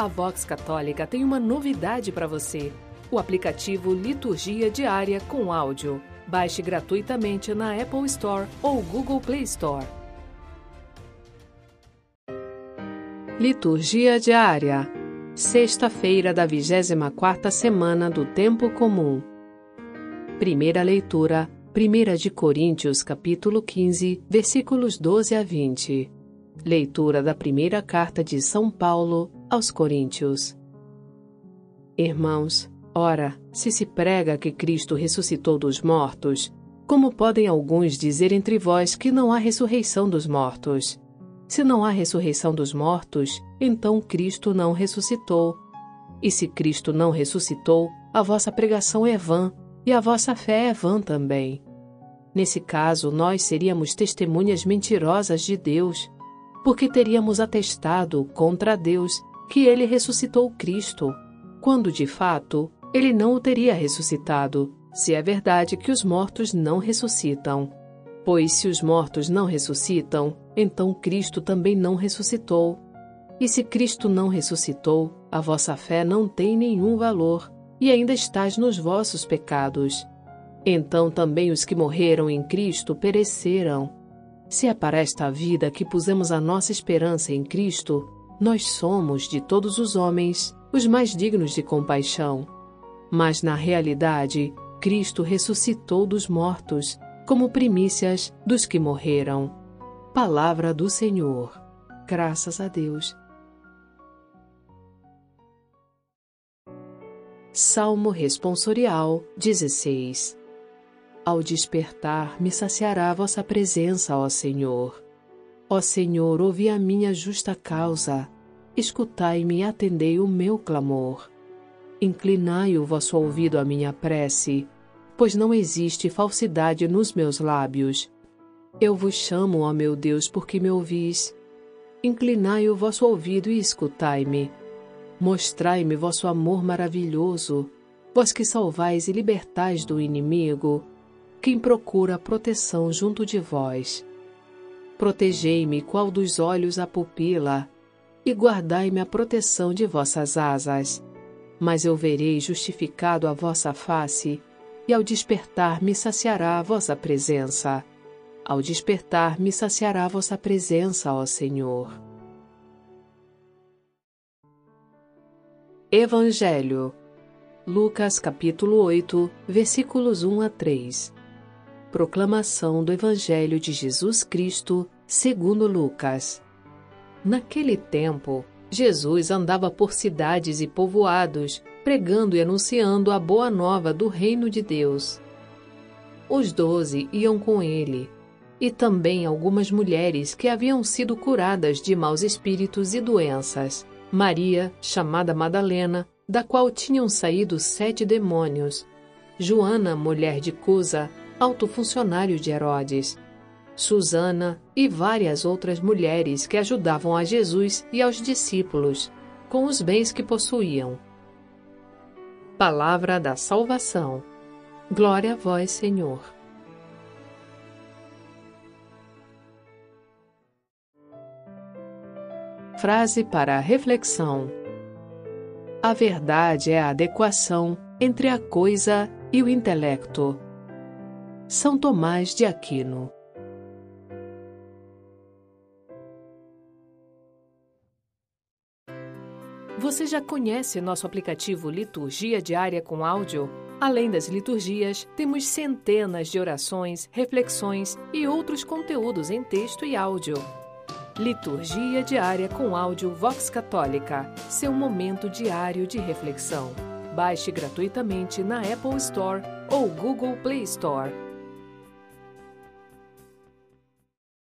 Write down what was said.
A Vox Católica tem uma novidade para você: o aplicativo Liturgia Diária com áudio. Baixe gratuitamente na Apple Store ou Google Play Store. Liturgia Diária Sexta-feira da 24ª semana do Tempo Comum. Primeira leitura, 1 de Coríntios, capítulo 15, versículos 12 a 20. Leitura da primeira carta de São Paulo aos Coríntios. Irmãos, ora, se se prega que Cristo ressuscitou dos mortos, como podem alguns dizer entre vós que não há ressurreição dos mortos? Se não há ressurreição dos mortos, então Cristo não ressuscitou. E se Cristo não ressuscitou, a vossa pregação é vã, e a vossa fé é vã também. Nesse caso, nós seríamos testemunhas mentirosas de Deus, porque teríamos atestado contra Deus que ele ressuscitou Cristo, quando de fato ele não o teria ressuscitado, se é verdade que os mortos não ressuscitam. Pois se os mortos não ressuscitam, então Cristo também não ressuscitou. E se Cristo não ressuscitou, a vossa fé não tem nenhum valor, e ainda estás nos vossos pecados. Então também os que morreram em Cristo pereceram. Se é para esta vida que pusemos a nossa esperança em Cristo, nós somos, de todos os homens, os mais dignos de compaixão. Mas, na realidade, Cristo ressuscitou dos mortos, como primícias dos que morreram. Palavra do Senhor. Graças a Deus. Salmo Responsorial 16 ao despertar, me saciará a vossa presença, ó Senhor. Ó Senhor, ouvi a minha justa causa. Escutai-me e atendei o meu clamor. Inclinai o vosso ouvido à minha prece, pois não existe falsidade nos meus lábios. Eu vos chamo, ó meu Deus, porque me ouvis. Inclinai o vosso ouvido e escutai-me. Mostrai-me vosso amor maravilhoso, vós que salvais e libertais do inimigo quem procura proteção junto de vós. Protegei-me qual dos olhos a pupila, e guardai-me a proteção de vossas asas. Mas eu verei justificado a vossa face, e ao despertar me saciará a vossa presença. Ao despertar me saciará a vossa presença, ó Senhor. Evangelho Lucas capítulo 8, versículos 1 a 3 Proclamação do Evangelho de Jesus Cristo, segundo Lucas. Naquele tempo, Jesus andava por cidades e povoados, pregando e anunciando a boa nova do reino de Deus. Os doze iam com ele, e também algumas mulheres que haviam sido curadas de maus espíritos e doenças. Maria, chamada Madalena, da qual tinham saído sete demônios. Joana, mulher de Cusa, alto funcionário de Herodes, Susana e várias outras mulheres que ajudavam a Jesus e aos discípulos com os bens que possuíam. Palavra da Salvação. Glória a vós, Senhor. Frase para reflexão: A verdade é a adequação entre a coisa e o intelecto. São Tomás de Aquino. Você já conhece nosso aplicativo Liturgia Diária com Áudio? Além das liturgias, temos centenas de orações, reflexões e outros conteúdos em texto e áudio. Liturgia Diária com Áudio Vox Católica seu momento diário de reflexão. Baixe gratuitamente na Apple Store ou Google Play Store.